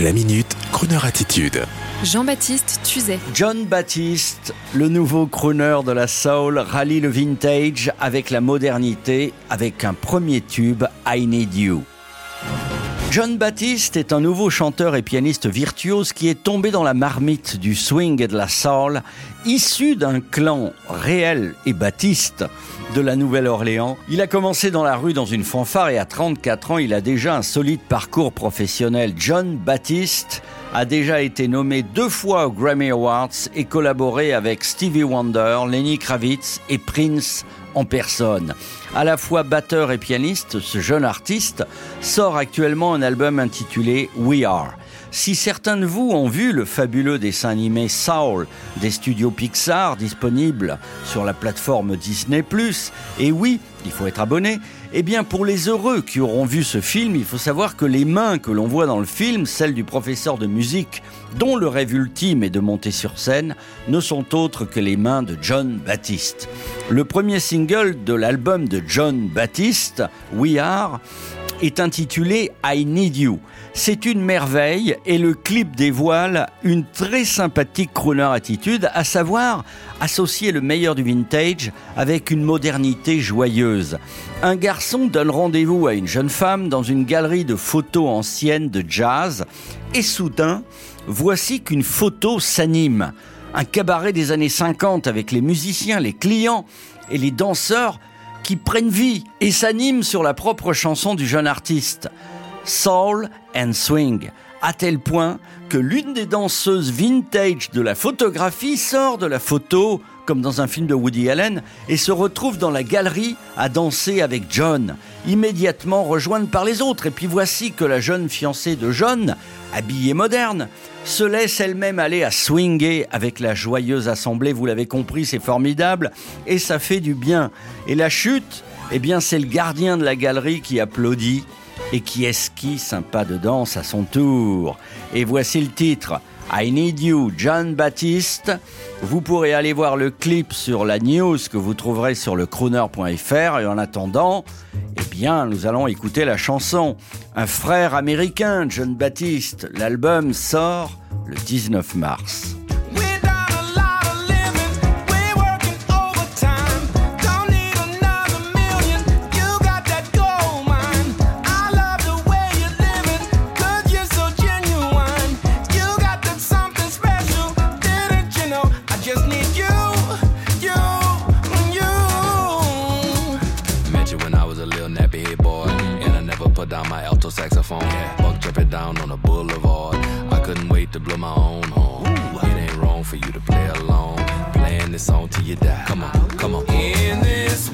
La minute, Kroneur attitude. Jean-Baptiste Tuzet. John Baptiste, le nouveau crooner de la soul, rallie le vintage avec la modernité, avec un premier tube, I Need You. John Baptiste est un nouveau chanteur et pianiste virtuose qui est tombé dans la marmite du swing et de la soul, issu d'un clan réel et baptiste de la Nouvelle-Orléans. Il a commencé dans la rue dans une fanfare et à 34 ans, il a déjà un solide parcours professionnel. John Baptiste a déjà été nommé deux fois aux Grammy Awards et collaboré avec Stevie Wonder, Lenny Kravitz et Prince en personne. À la fois batteur et pianiste, ce jeune artiste sort actuellement un album intitulé We Are. Si certains de vous ont vu le fabuleux dessin animé Soul des studios Pixar disponible sur la plateforme Disney ⁇ et oui, il faut être abonné, eh bien pour les heureux qui auront vu ce film, il faut savoir que les mains que l'on voit dans le film, celles du professeur de musique, dont le rêve ultime est de monter sur scène, ne sont autres que les mains de John Baptiste. Le premier single de l'album de John Baptiste, We Are, est intitulé I Need You. C'est une merveille et le clip dévoile une très sympathique crooner attitude, à savoir associer le meilleur du vintage avec une modernité joyeuse. Un garçon donne rendez-vous à une jeune femme dans une galerie de photos anciennes de jazz et soudain, voici qu'une photo s'anime. Un cabaret des années 50 avec les musiciens, les clients et les danseurs qui prennent vie et s'animent sur la propre chanson du jeune artiste. Soul and Swing, à tel point que l'une des danseuses vintage de la photographie sort de la photo, comme dans un film de Woody Allen, et se retrouve dans la galerie à danser avec John, immédiatement rejointe par les autres. Et puis voici que la jeune fiancée de John, habillée moderne, se laisse elle-même aller à swinger avec la joyeuse assemblée. Vous l'avez compris, c'est formidable et ça fait du bien. Et la chute, eh bien, c'est le gardien de la galerie qui applaudit et qui esquisse un pas de danse à son tour. Et voici le titre. I Need You, John Baptiste. Vous pourrez aller voir le clip sur la news que vous trouverez sur le crooner.fr et en attendant, eh bien, nous allons écouter la chanson. Un frère américain, John Baptiste. L'album sort le 19 mars. Down my alto saxophone. Yeah. Buck jumping down on the boulevard. I couldn't wait to blow my own horn. Ooh. It ain't wrong for you to play along. Playing this song till you die. Come on, come on. In this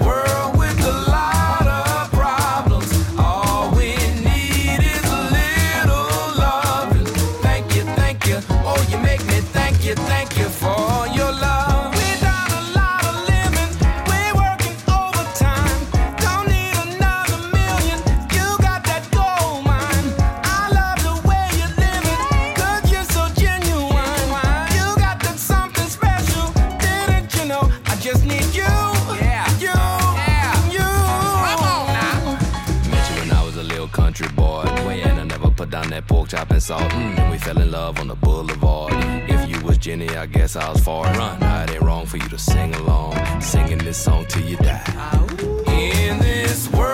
that pork chop and salt. Mm. And we fell in love on the boulevard. If you was Jenny, I guess I was far. Run. It ain't wrong for you to sing along. Singing this song till you die. In this world